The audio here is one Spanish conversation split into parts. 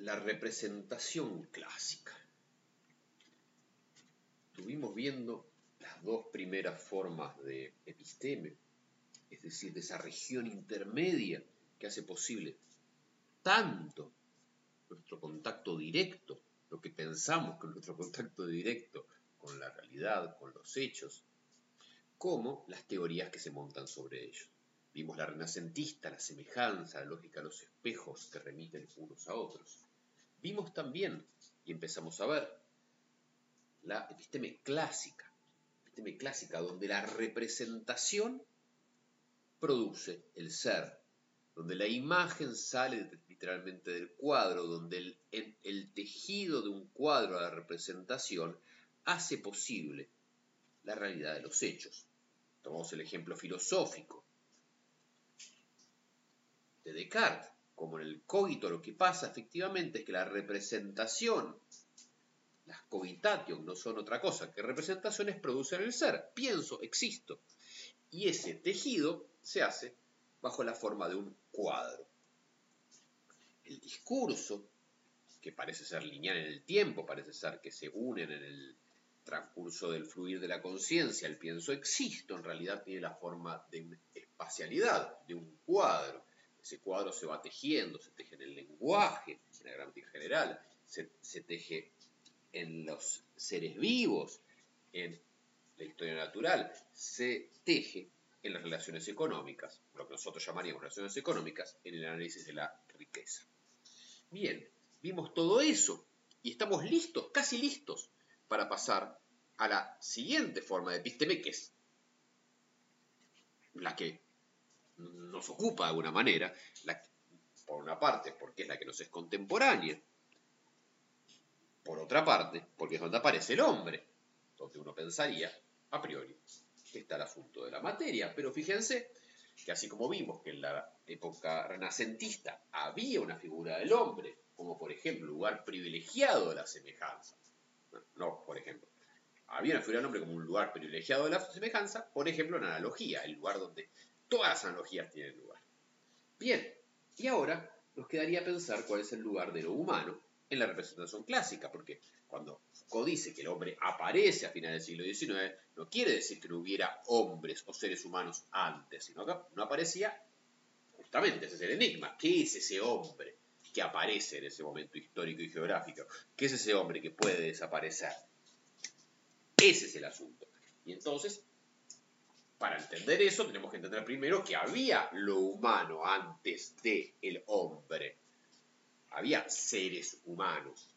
la representación clásica. Estuvimos viendo las dos primeras formas de episteme, es decir, de esa región intermedia que hace posible tanto nuestro contacto directo, lo que pensamos que nuestro contacto directo con la realidad, con los hechos, como las teorías que se montan sobre ellos. Vimos la renacentista, la semejanza, la lógica los espejos que remiten unos a otros. Vimos también, y empezamos a ver, la episteme clásica, episteme clásica, donde la representación produce el ser, donde la imagen sale literalmente del cuadro, donde el, el, tejido de un cuadro a la representación hace posible la realidad de los hechos. Tomamos el ejemplo filosófico de Descartes, como en el cogito lo que pasa efectivamente es que la representación, las cogitation no son otra cosa que representaciones producen el ser. Pienso, existo. Y ese tejido se hace bajo la forma de un cuadro. El discurso, que parece ser lineal en el tiempo, parece ser que se unen en el transcurso del fluir de la conciencia, el pienso existo, en realidad tiene la forma de espacialidad, de un cuadro. Ese cuadro se va tejiendo, se teje en el lenguaje, en la gramática general, se, teje en los seres vivos, en la historia natural, se teje en las relaciones económicas, lo que nosotros llamaríamos relaciones económicas, en el análisis de la riqueza. Bien, vimos todo eso y estamos listos, casi listos, para pasar a la siguiente forma de episteme, que es la que nos ocupa de alguna manera, por una parte, porque es la que nos es contemporánea, por otra parte, porque es donde aparece el hombre, donde uno pensaría, a priori, que está el asunto de la materia. Pero fíjense que así como vimos que en la época renacentista había una figura del hombre, como por ejemplo lugar privilegiado de la semejanza, no, por ejemplo, había una figura del hombre como un lugar privilegiado de la semejanza, por ejemplo, en analogía, el lugar donde todas las analogías tienen lugar. Bien, y ahora nos quedaría pensar cuál es el lugar de lo humano en la representación clásica, porque cuando Foucault dice que el hombre aparece a finales del siglo XIX, no quiere decir que no hubiera hombres o seres humanos antes, sino que no aparecía justamente, ese es el enigma, ¿qué es ese hombre que aparece en ese momento histórico y geográfico? ¿Qué es ese hombre que puede desaparecer? Ese es el asunto. Y entonces, para entender eso, tenemos que entender primero que había lo humano antes del el hombre había seres humanos.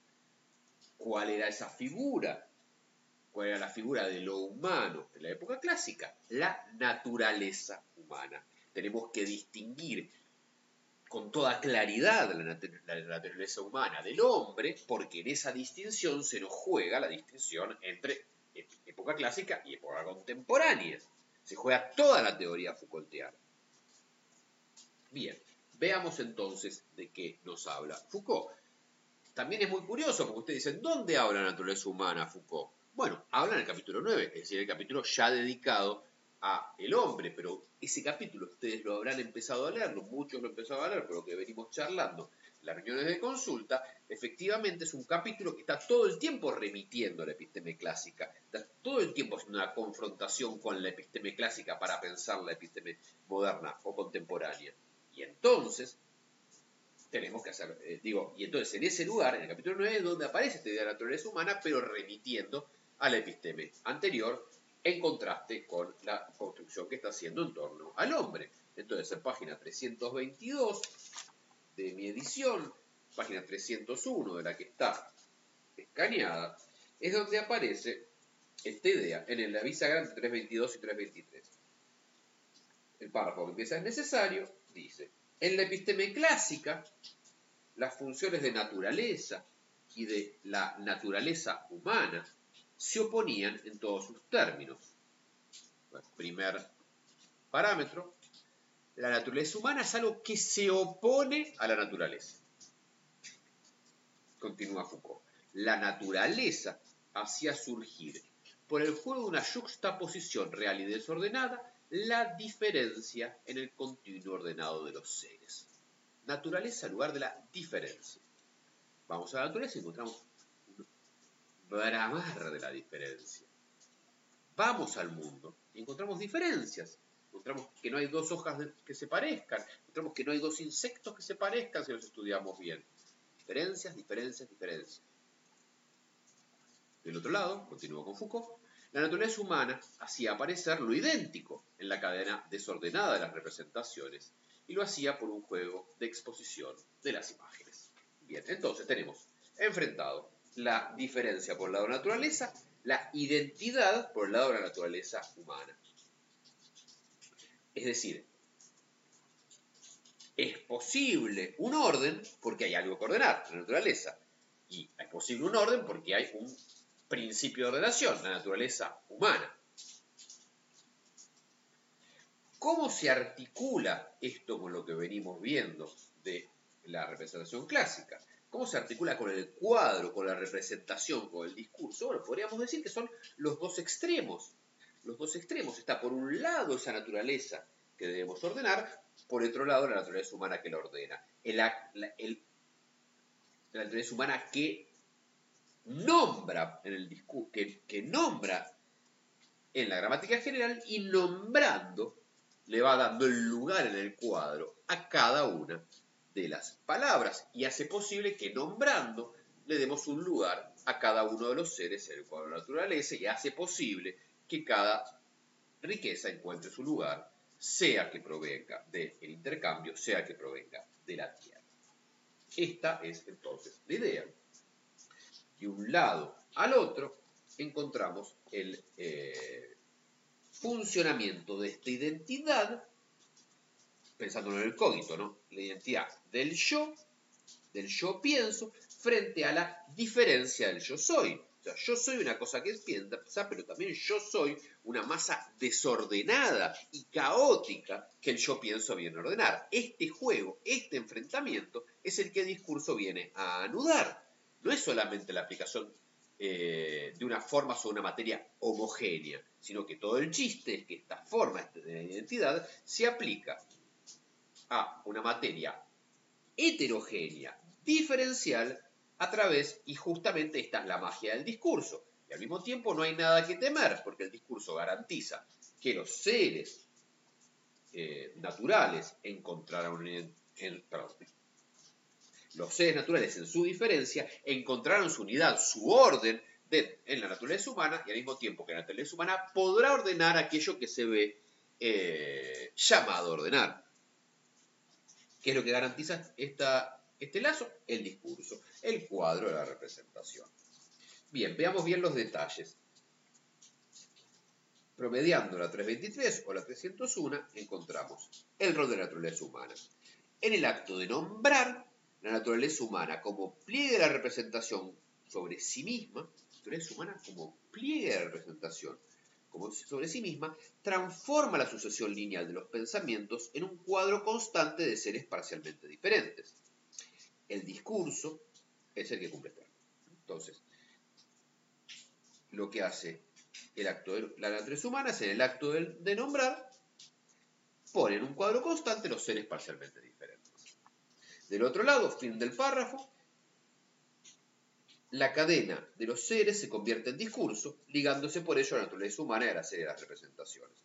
¿Cuál era esa figura? ¿Cuál era la figura de lo humano en la época clásica? La naturaleza humana. Tenemos que distinguir con toda claridad la, naturaleza humana del hombre, porque en esa distinción se nos juega la distinción entre época clásica y época contemporánea. Se juega toda la teoría Foucaultiana. Bien, Veamos entonces de qué nos habla Foucault. También es muy curioso porque ustedes dicen, ¿dónde habla la naturaleza humana Foucault? Bueno, habla en el capítulo 9, es decir, el capítulo ya dedicado a el hombre, pero ese capítulo ustedes lo habrán empezado a leerlo, muchos lo han empezado a leer por lo que venimos charlando las reuniones de consulta, efectivamente es un capítulo que está todo el tiempo remitiendo a la episteme clásica, está todo el tiempo haciendo una confrontación con la episteme clásica para pensar la episteme moderna o contemporánea. Y entonces, tenemos que hacer, eh, digo, y entonces en ese lugar, en el capítulo 9, es donde aparece esta idea de la naturaleza humana, pero remitiendo a la episteme anterior, en contraste con la construcción que está haciendo en torno al hombre. Entonces, en página 322 de mi edición, página 301 de la que está escaneada, es donde aparece esta idea en el avisa grande 322 y 323. El párrafo que empieza es necesario, dice, en la episteme clásica, las funciones de naturaleza y de la naturaleza humana se oponían en todos sus términos. primer parámetro, la naturaleza humana es algo que se opone a la naturaleza. Continúa Foucault. La naturaleza hacía surgir, por el juego de una juxtaposición real y desordenada, la diferencia en el continuo ordenado de los seres. Naturaleza en lugar de la diferencia. Vamos a la naturaleza y encontramos bramar de la diferencia. Vamos al mundo y encontramos diferencias. Encontramos que no hay dos hojas que se parezcan. Encontramos que no hay dos insectos que se parezcan si los estudiamos bien. Diferencias, diferencias, diferencias. Del otro lado, continúo con Foucault, la naturaleza humana hacía aparecer lo idéntico en la cadena desordenada de las representaciones y lo hacía por un juego de exposición de las imágenes. Bien, entonces tenemos enfrentado la diferencia por el lado de la naturaleza, la identidad por el lado de la naturaleza humana. Es decir, es posible un orden porque hay algo que ordenar, la naturaleza. Y es posible un orden porque hay un principio de ordenación, la naturaleza humana. ¿Cómo se articula esto con lo que venimos viendo de la representación clásica? ¿Cómo se articula con el cuadro, con la representación, con el discurso? Bueno, podríamos decir que son los dos extremos. Los dos extremos. Está por un lado esa naturaleza que debemos ordenar, por otro lado la naturaleza humana que la ordena. la naturaleza humana que nombra en el discurso, que, que nombra en la gramática general y nombrando le va dando el lugar en el cuadro a cada una de las palabras y hace posible que nombrando le demos un lugar a cada uno de los seres en el cuadro de la naturaleza y hace posible que cada riqueza encuentre su lugar, sea que provenga del intercambio, sea que provenga de la tierra. Esta es entonces la idea de un lado al otro, encontramos el eh, funcionamiento de esta identidad, pensándolo en el cógito, ¿no? La identidad del yo, del yo pienso, frente a la diferencia del yo soy. Yo soy una cosa que piensa, pero también yo soy una masa desordenada y caótica que el yo pienso viene a ordenar. Este juego, este enfrentamiento, es el que el discurso viene a anudar no es solamente la aplicación eh, de una forma sobre una materia homogénea, sino que todo el chiste es que esta forma de identidad se aplica a una materia heterogénea, diferencial, a través, y justamente esta es la magia del discurso. Y al mismo tiempo no hay nada que temer, porque el discurso garantiza que los seres eh, naturales encontrarán un, perdón, los seres naturales en su diferencia encontraron su unidad, su orden en la naturaleza humana y al mismo tiempo que la naturaleza humana podrá ordenar aquello que se ve eh, llamado a ordenar. ¿Qué es lo que garantiza este lazo? El discurso, el cuadro de la representación. Bien, veamos bien los detalles. Promediando la 323 o la 301, encontramos el rol de la naturaleza humana. En el acto de nombrar, la naturaleza humana como pliegue de la representación sobre sí misma, la naturaleza humana como pliegue de la representación como sobre sí misma, transforma la sucesión lineal de los pensamientos en un cuadro constante de seres parcialmente diferentes. El discurso es el que cumple esto. Entonces, lo que hace el acto de la naturaleza humana es en el acto de, de nombrar, pone en un cuadro constante los seres parcialmente diferentes. Del otro lado, fin del párrafo, la cadena de los seres se convierte en discurso, ligándose por ello a la naturaleza humana y a la serie de las representaciones.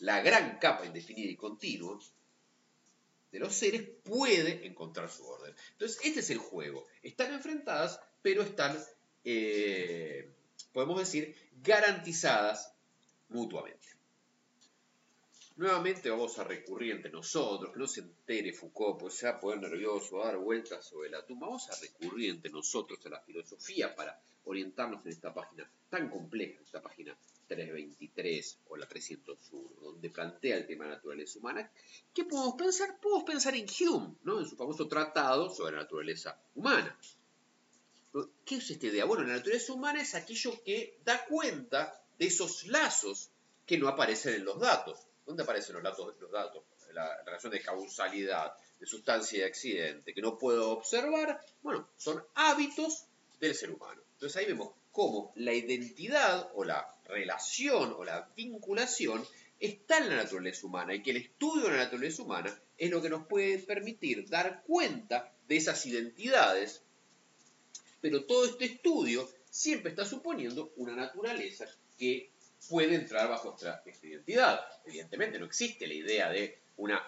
La gran capa indefinida y continua de los seres puede encontrar su orden. Entonces, este es el juego. Están enfrentadas, pero están, eh, podemos decir, garantizadas mutuamente. Nuevamente vamos a recurrir entre nosotros, que no se entere Foucault, pues se va a poner nervioso, dar vueltas sobre la tumba. Vamos a recurrir entre nosotros a la filosofía para orientarnos en esta página tan compleja, esta página 323 o la 301, donde plantea el tema de naturaleza humana. ¿Qué podemos pensar? Podemos pensar en Hume, ¿no? en su famoso tratado sobre la naturaleza humana. ¿Qué es esta idea? Bueno, la naturaleza humana es aquello que da cuenta de esos lazos que no aparecen en los datos. ¿Dónde aparecen los datos? Los datos? La relación de causalidad, de sustancia y accidente, que no puedo observar, bueno, son hábitos del ser humano. Entonces ahí vemos cómo la identidad o la relación o la vinculación está en la naturaleza humana y que el estudio de la naturaleza humana es lo que nos puede permitir dar cuenta de esas identidades pero todo este estudio siempre está suponiendo una naturaleza que puede entrar bajo esta, identidad. Evidentemente no existe la idea de una,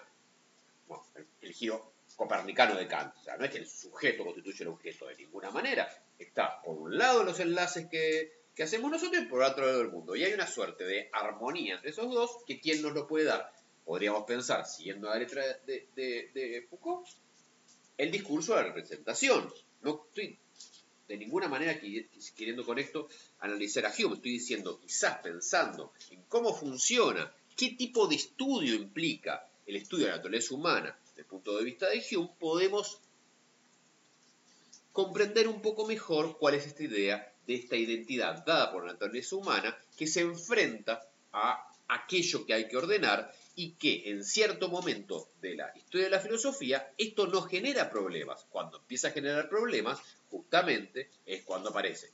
bueno, el giro copernicano de Kant. O sea, no es que el sujeto constituye el objeto de ninguna manera. Está por un lado los enlaces que, hacemos nosotros y por otro lado el mundo. Y hay una suerte de armonía entre esos dos que quién nos lo puede dar. Podríamos pensar, siguiendo la letra de, de Foucault, el discurso de la representación. No estoy de ninguna manera queriendo con esto analizar a Hume, estoy diciendo, quizás pensando en cómo funciona, qué tipo de estudio implica el estudio de la naturaleza humana desde el punto de vista de Hume, podemos comprender un poco mejor cuál es esta idea de esta identidad dada por la naturaleza humana que se enfrenta a aquello que hay que ordenar y que en cierto momento de la historia de la filosofía esto no genera problemas. Cuando empieza a generar problemas, justamente es cuando aparece.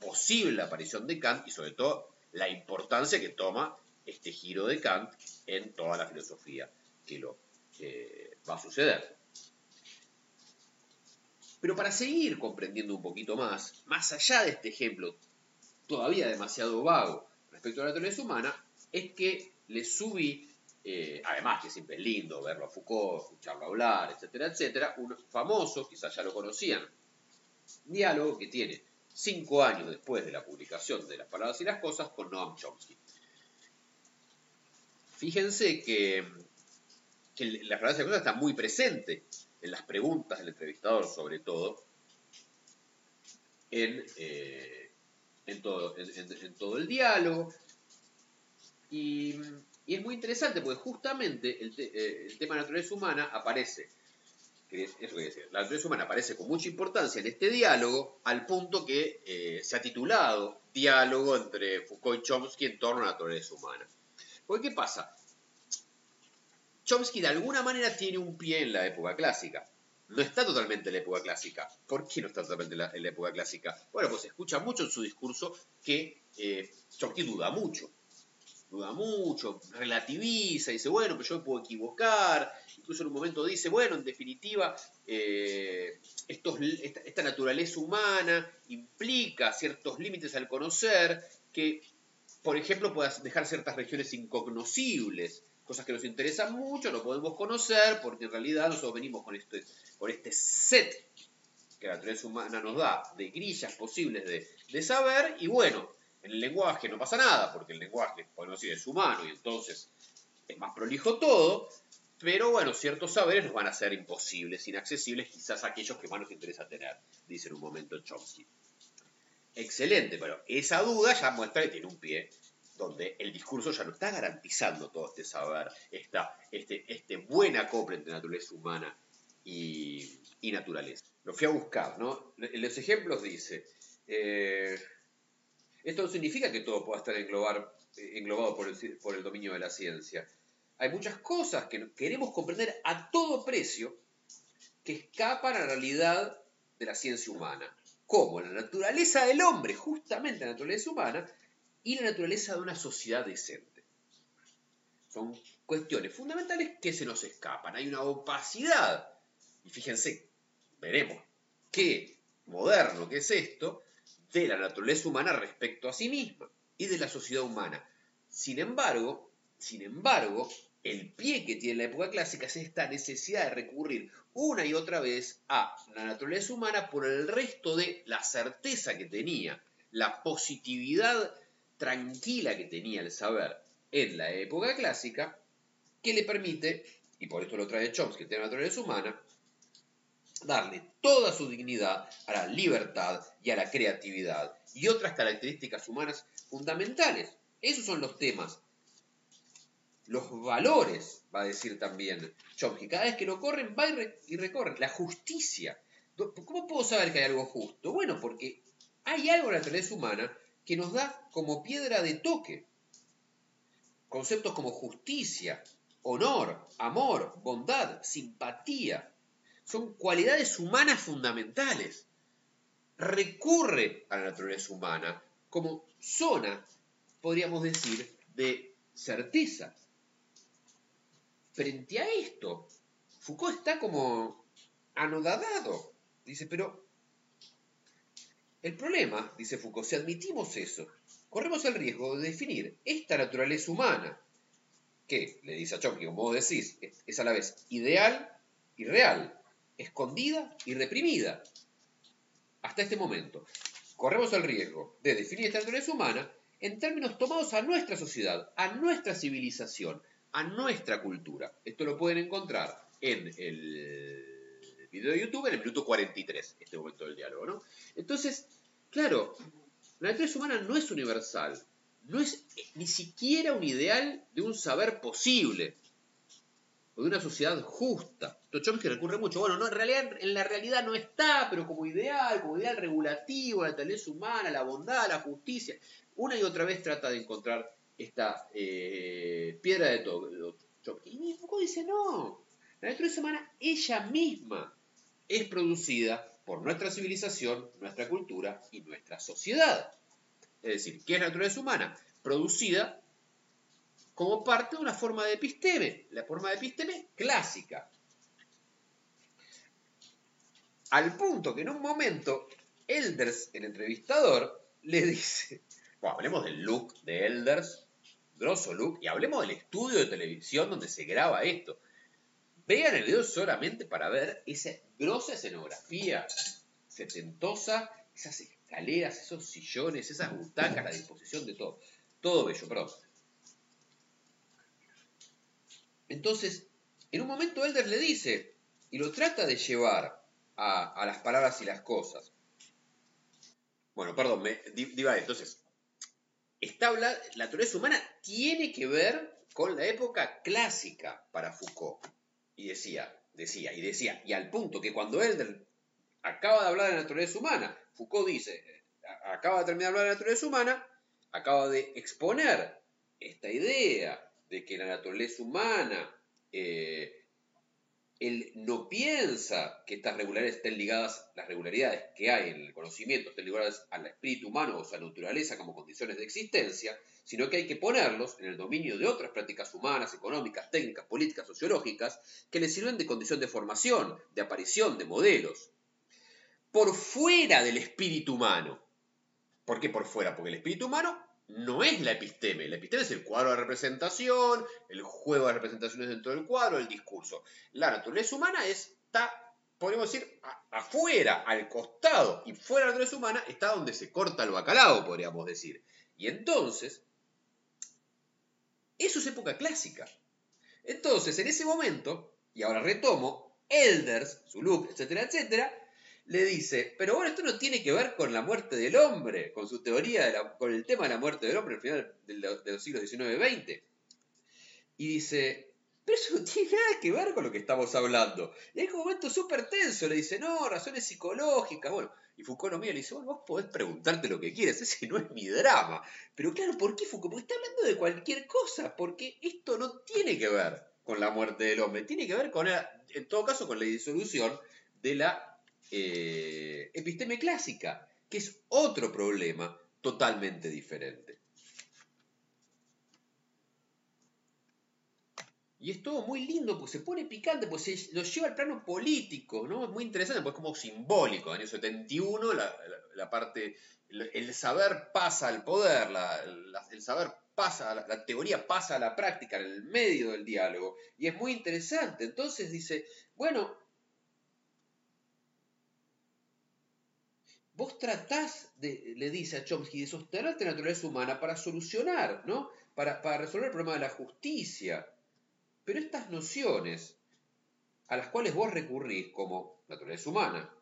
Posible la aparición de Kant y sobre todo la importancia que toma este giro de Kant en toda la filosofía que lo va a suceder. Pero para seguir comprendiendo un poquito más, más allá de este ejemplo todavía demasiado vago respecto a la naturaleza humana, es que le subí, eh, además que siempre es lindo verlo a Foucault, escucharlo hablar, etcétera, etcétera, un famoso, quizás ya lo conocían, diálogo que tiene cinco años después de la publicación de Las Palabras y las Cosas con Noam Chomsky. Fíjense que que la frase de cosas está muy presente en las preguntas del entrevistador, sobre todo, en, eh, todo, en, todo, el diálogo. Y, es muy interesante porque justamente el, eh, tema de la naturaleza humana aparece, eso decir, la naturaleza humana aparece con mucha importancia en este diálogo, al punto que eh, se ha titulado Diálogo entre Foucault y Chomsky en torno a la naturaleza humana. Porque, ¿qué pasa? Chomsky de alguna manera tiene un pie en la época clásica. No está totalmente en la época clásica. ¿Por qué no está totalmente en la, época clásica? Bueno, pues se escucha mucho en su discurso que eh, Chomsky duda mucho. Duda mucho, relativiza, dice, bueno, pero yo me puedo equivocar. Incluso en un momento dice, bueno, en definitiva, eh, esta naturaleza humana implica ciertos límites al conocer que, por ejemplo, puedas dejar ciertas regiones incognoscibles cosas que nos interesan mucho, no podemos conocer, porque en realidad nosotros venimos con este, con este set que la naturaleza humana nos da de grillas posibles de, saber, y bueno, en el lenguaje no pasa nada, porque el lenguaje, podemos decir, es humano y entonces es más prolijo todo, pero bueno, ciertos saberes nos van a ser imposibles, inaccesibles, quizás aquellos que más nos interesa tener, dice en un momento Chomsky. Excelente, pero esa duda ya muestra que tiene un pie donde el discurso ya no está garantizando todo este saber, esta, este, este buen acople entre naturaleza humana y, naturaleza. Lo fui a buscar, ¿no? En los ejemplos dice, eh, esto no significa que todo pueda estar englobado por el, por el dominio de la ciencia. Hay muchas cosas que queremos comprender a todo precio que escapan a la realidad de la ciencia humana, como la naturaleza del hombre, justamente la naturaleza humana, y la naturaleza de una sociedad decente. Son cuestiones fundamentales que se nos escapan. Hay una opacidad. Y fíjense, veremos qué moderno que es esto de la naturaleza humana respecto a sí misma y de la sociedad humana. Sin embargo, sin embargo, el pie que tiene la época clásica es esta necesidad de recurrir una y otra vez a la naturaleza humana por el resto de la certeza que tenía, la positividad tranquila que tenía el saber en la época clásica, que le permite, y por esto lo trae Chomsky, el tema de la naturaleza humana, darle toda su dignidad a la libertad y a la creatividad y otras características humanas fundamentales. Esos son los temas. Los valores, va a decir también Chomsky. Cada vez que lo corren, va y recorre. La justicia. ¿Cómo puedo saber que hay algo justo? Bueno, porque hay algo en la naturaleza humana que nos da como piedra de toque. Conceptos como justicia, honor, amor, bondad, simpatía, son cualidades humanas fundamentales. Recurre a la naturaleza humana como zona, podríamos decir, de certeza. Frente a esto, Foucault está como anodadado. Dice, pero El problema, dice Foucault, si admitimos eso, corremos el riesgo de definir esta naturaleza humana, que, le dice a Chomsky, como vos decís, es a la vez ideal y real, escondida y reprimida. Hasta este momento, corremos el riesgo de definir esta naturaleza humana en términos tomados a nuestra sociedad, a nuestra civilización, a nuestra cultura. Esto lo pueden encontrar en el video de YouTube en el minuto 43, este momento del diálogo, ¿no? Entonces, claro, la naturaleza humana no es universal, no es ni siquiera un ideal de un saber posible o de una sociedad justa. Chomsky recurre mucho, bueno, no, en realidad en la realidad no está, pero como ideal, como ideal regulativo, la naturaleza humana, la bondad, la justicia, una y otra vez trata de encontrar esta eh, piedra de todo. Y Foucault dice, no, la naturaleza humana ella misma es producida por nuestra civilización, nuestra cultura y nuestra sociedad. Es decir, ¿qué es la naturaleza humana? Producida como parte de una forma de episteme, la forma de episteme clásica. Al punto que en un momento Elders, el entrevistador, le dice, bueno, hablemos del look de Elders, grosso look, y hablemos del estudio de televisión donde se graba esto. Vean el video solamente para ver esa grosa escenografía setentosa, esas escaleras, esos sillones, esas butacas, la disposición de todo. Todo bello, perdón. Entonces, en un momento Elder le dice, y lo trata de llevar a, las palabras y las cosas. Bueno, perdón, me, diva, entonces, está la naturaleza humana tiene que ver con la época clásica para Foucault. Y decía, decía, y decía, y al punto que cuando Elder acaba de hablar de la naturaleza humana, Foucault dice, acaba de terminar de hablar de la naturaleza humana, acaba de exponer esta idea de que la naturaleza humana, eh, él no piensa que estas regularidades estén ligadas, las regularidades que hay en el conocimiento estén ligadas al espíritu humano o a la naturaleza como condiciones de existencia, sino que hay que ponerlos en el dominio de otras prácticas humanas, económicas, técnicas, políticas, sociológicas, que les sirven de condición de formación, de aparición, de modelos, por fuera del espíritu humano. ¿Por qué por fuera? Porque el espíritu humano no es la episteme. La episteme es el cuadro de representación, el juego de representaciones dentro del cuadro, el discurso. La naturaleza humana está, podemos decir, afuera, al costado, y fuera de la naturaleza humana está donde se corta el bacalao, podríamos decir. Y entonces, eso es época clásica. Entonces, en ese momento, y ahora retomo, Elders, look, etcétera, etcétera, le dice, pero bueno, esto no tiene que ver con la muerte del hombre, con su teoría, con el tema de la muerte del hombre al final de, los siglos XIX y XX. Y dice, pero eso no tiene nada que ver con lo que estamos hablando. Y hay un momento súper tenso, le dice, no, razones psicológicas, bueno. Y Foucault lo mira y le dice, bueno, vos podés preguntarte lo que quieres, ese no es mi drama. Pero claro, ¿por qué Foucault? Porque está hablando de cualquier cosa, porque esto no tiene que ver con la muerte del hombre, tiene que ver con, en todo caso, con la disolución de la eh, episteme clásica, que es otro problema totalmente diferente. Y es todo muy lindo, pues se pone picante, pues se lo lleva al plano político, ¿no? Es muy interesante, pues es como simbólico. En el año 71 la, parte, el, saber pasa al poder, el saber pasa, la, teoría pasa a la práctica en el medio del diálogo. Y es muy interesante. Entonces dice, bueno, vos tratás, de, le dice a Chomsky, de sostener la naturaleza humana para solucionar, ¿no? Para, resolver el problema de la justicia. Pero estas nociones a las cuales vos recurrís como naturaleza humana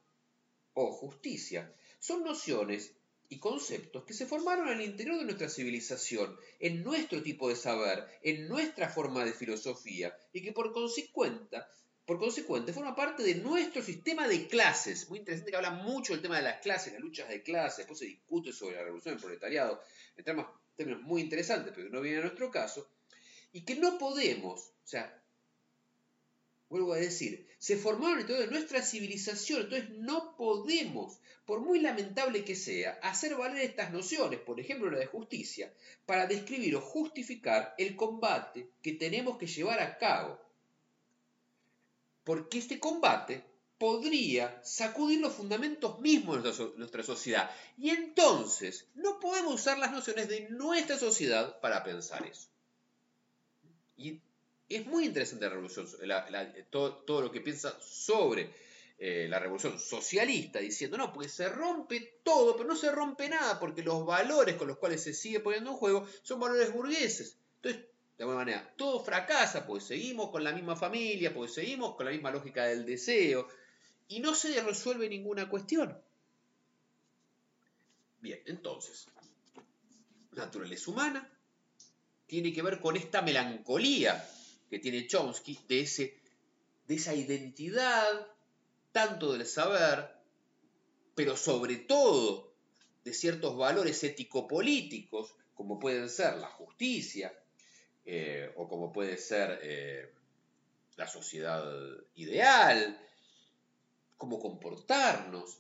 o justicia, son nociones y conceptos que se formaron el interior de nuestra civilización, en nuestro tipo de saber, en nuestra forma de filosofía, y que por consecuente por consecuente, forma parte de nuestro sistema de clases. Muy interesante que habla mucho del tema de las clases, las luchas de clases, después se discute sobre la revolución del proletariado, en términos muy interesantes, pero que no viene a nuestro caso, y que no podemos, o sea, vuelvo a decir, se formaron en todo nuestra civilización, entonces no podemos, por muy lamentable que sea, hacer valer estas nociones, por ejemplo la de justicia, para describir o justificar el combate que tenemos que llevar a cabo porque este combate, podría sacudir los fundamentos mismos de nuestra, sociedad. Y entonces no podemos usar las nociones de nuestra sociedad para pensar eso. Y es muy interesante la revolución, todo, lo que piensa sobre eh, la revolución socialista, diciendo, no, porque se rompe todo, pero no se rompe nada, porque los valores con los cuales se sigue poniendo en juego son valores burgueses. Entonces, de alguna manera, todo fracasa, pues seguimos con la misma familia, pues seguimos con la misma lógica del deseo, y no se resuelve ninguna cuestión. Bien, entonces, naturaleza humana tiene que ver con esta melancolía que tiene Chomsky de, ese, de esa identidad, tanto del saber, pero sobre todo de ciertos valores ético-políticos, como pueden ser la justicia, eh, o como puede ser eh, la sociedad ideal, cómo comportarnos,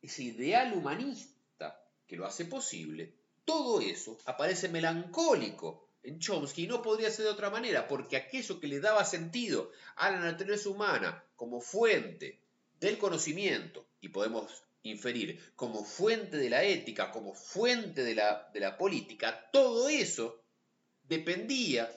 ese ideal humanista que lo hace posible, todo eso aparece melancólico en Chomsky y no podría ser de otra manera, porque aquello que le daba sentido a la naturaleza humana como fuente del conocimiento, y podemos inferir como fuente de la ética, como fuente de la, de la política, todo eso dependía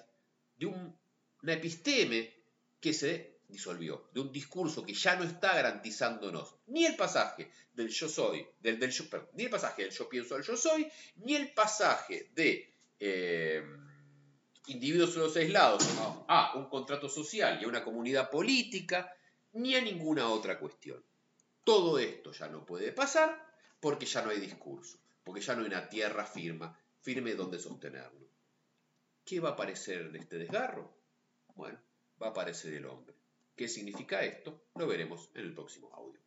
de un, una episteme que se disolvió, de un discurso que ya no está garantizándonos ni el pasaje del yo soy, del, del yo, ni el pasaje del yo pienso del yo soy, ni el pasaje de eh, individuos aislados a un contrato social y a una comunidad política, ni a ninguna otra cuestión. Todo esto ya no puede pasar porque ya no hay discurso, porque ya no hay una tierra firma, firme donde sostenerlo. ¿Qué va a aparecer en este desgarro? Bueno, va a aparecer el hombre. ¿Qué significa esto? Lo veremos en el próximo audio.